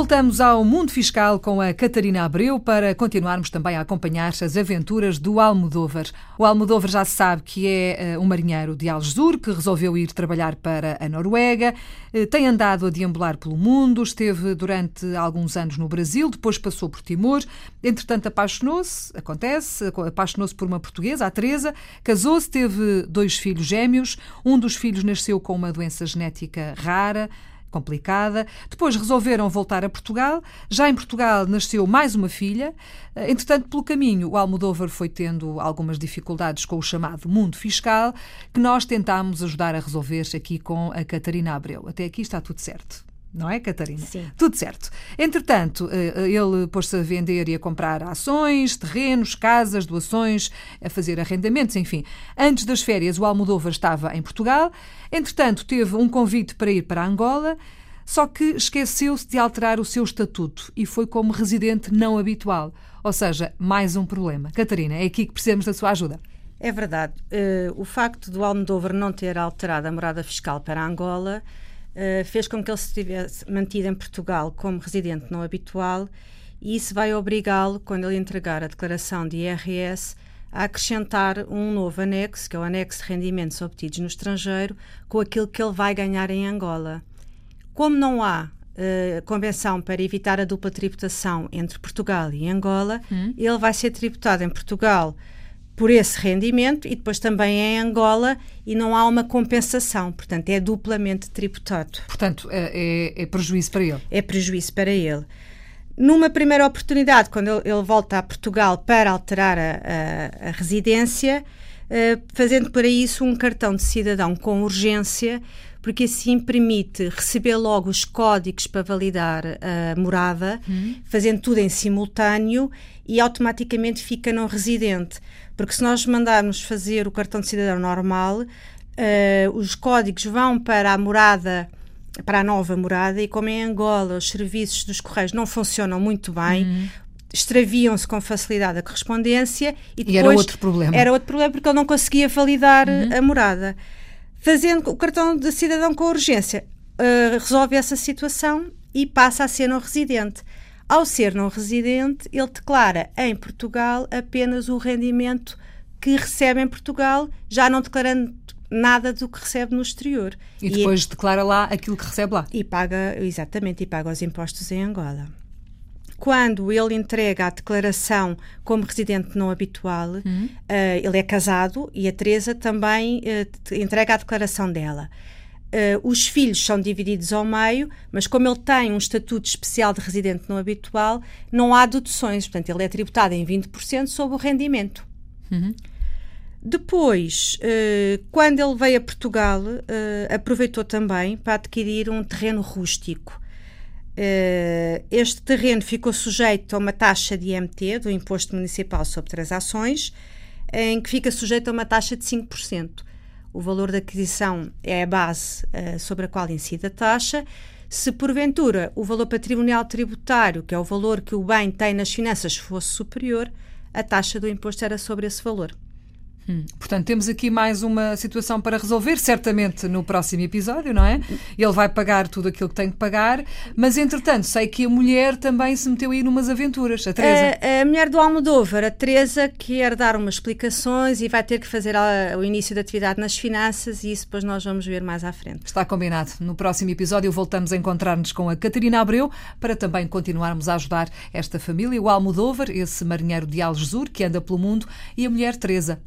Voltamos ao mundo fiscal com a Catarina Abreu para continuarmos também a acompanhar as aventuras do Almodóvar. O Almodóvar já se sabe que é uh, um marinheiro de Algesur que resolveu ir trabalhar para a Noruega, uh, tem andado a deambular pelo mundo, esteve durante alguns anos no Brasil, depois passou por Timor, entretanto apaixonou-se, acontece, apaixonou-se por uma portuguesa, a Teresa, casou-se, teve dois filhos gêmeos, um dos filhos nasceu com uma doença genética rara, complicada. Depois resolveram voltar a Portugal. Já em Portugal nasceu mais uma filha. Eh, entretanto, pelo caminho, o Almodóvar foi tendo algumas dificuldades com o chamado mundo fiscal, que nós tentámos ajudar a resolver aqui com a Catarina Abreu. Até aqui está tudo certo. Não é, Catarina? Sim. Tudo certo. Entretanto, eh, ele pôs-se a vender e a comprar ações, terrenos, casas, doações, a fazer arrendamentos, enfim. Antes das férias, o Almodóvar estava em Portugal. Entretanto, teve um convite para ir para Angola, só que esqueceu-se de alterar o seu estatuto e foi como residente não habitual. Ou seja, mais um problema. Catarina, é aqui que precisamos da sua ajuda. É verdade. Uh, o facto do Almodóvar não ter alterado a morada fiscal para Angola uh, fez com que ele se tivesse mantido em Portugal como residente não habitual e isso vai obrigá-lo, quando ele entregar a declaração de IRS, a acrescentar um novo anexo, que é o anexo de rendimentos obtidos no estrangeiro, com aquilo que ele vai ganhar em Angola. Como não há uh, convenção para evitar a dupla tributação entre Portugal e Angola, hum. ele vai ser tributado em Portugal por esse rendimento e depois também em Angola e não há uma compensação, portanto é duplamente tributado. Portanto, é, é, é prejuízo para ele. É prejuízo para ele. Numa primeira oportunidade, quando ele, ele volta a Portugal para alterar a, a, a residência, uh, fazendo para isso um cartão de cidadão com urgência, porque assim permite receber logo os códigos para validar a morada, uhum. fazendo tudo em simultâneo e automaticamente fica não residente. Porque se nós mandarmos fazer o cartão de cidadão normal, uh, os códigos vão para a morada para a nova morada e como em Angola os serviços dos correios não funcionam muito bem, uhum. extraviam-se com facilidade a correspondência e, depois, e era outro problema. Era outro problema porque ele não conseguia validar uhum. a morada. Fazendo o cartão de cidadão com urgência, uh, resolve essa situação e passa a ser não residente. Ao ser não residente, ele declara em Portugal apenas o rendimento que recebe em Portugal, já não declarando nada do que recebe no exterior. E depois e, declara lá aquilo que recebe lá. E paga, exatamente, e paga os impostos em Angola. Quando ele entrega a declaração como residente não habitual, uhum. uh, ele é casado e a Teresa também uh, entrega a declaração dela. Uh, os filhos são divididos ao meio, mas como ele tem um estatuto especial de residente não habitual, não há deduções. Portanto, ele é tributado em 20% sobre o rendimento. Uhum. Depois, uh, quando ele veio a Portugal, uh, aproveitou também para adquirir um terreno rústico. Este terreno ficou sujeito a uma taxa de IMT, do Imposto Municipal sobre Transações, em que fica sujeito a uma taxa de 5% o valor da aquisição é a base uh, sobre a qual incide a taxa. Se porventura o valor patrimonial tributário, que é o valor que o bem tem nas finanças, fosse superior, a taxa do imposto era sobre esse valor. Hum. Portanto, temos aqui mais uma situação para resolver, certamente no próximo episódio, não é? Ele vai pagar tudo aquilo que tem que pagar, mas entretanto, sei que a mulher também se meteu aí numas aventuras, a Teresa. A, a mulher do Almodóvar, a Teresa, quer dar umas explicações e vai ter que fazer a, o início da atividade nas finanças e isso depois nós vamos ver mais à frente. Está combinado. No próximo episódio voltamos a encontrar-nos com a Catarina Abreu para também continuarmos a ajudar esta família, o Almodóvar, esse marinheiro de Algesur que anda pelo mundo, e a mulher Teresa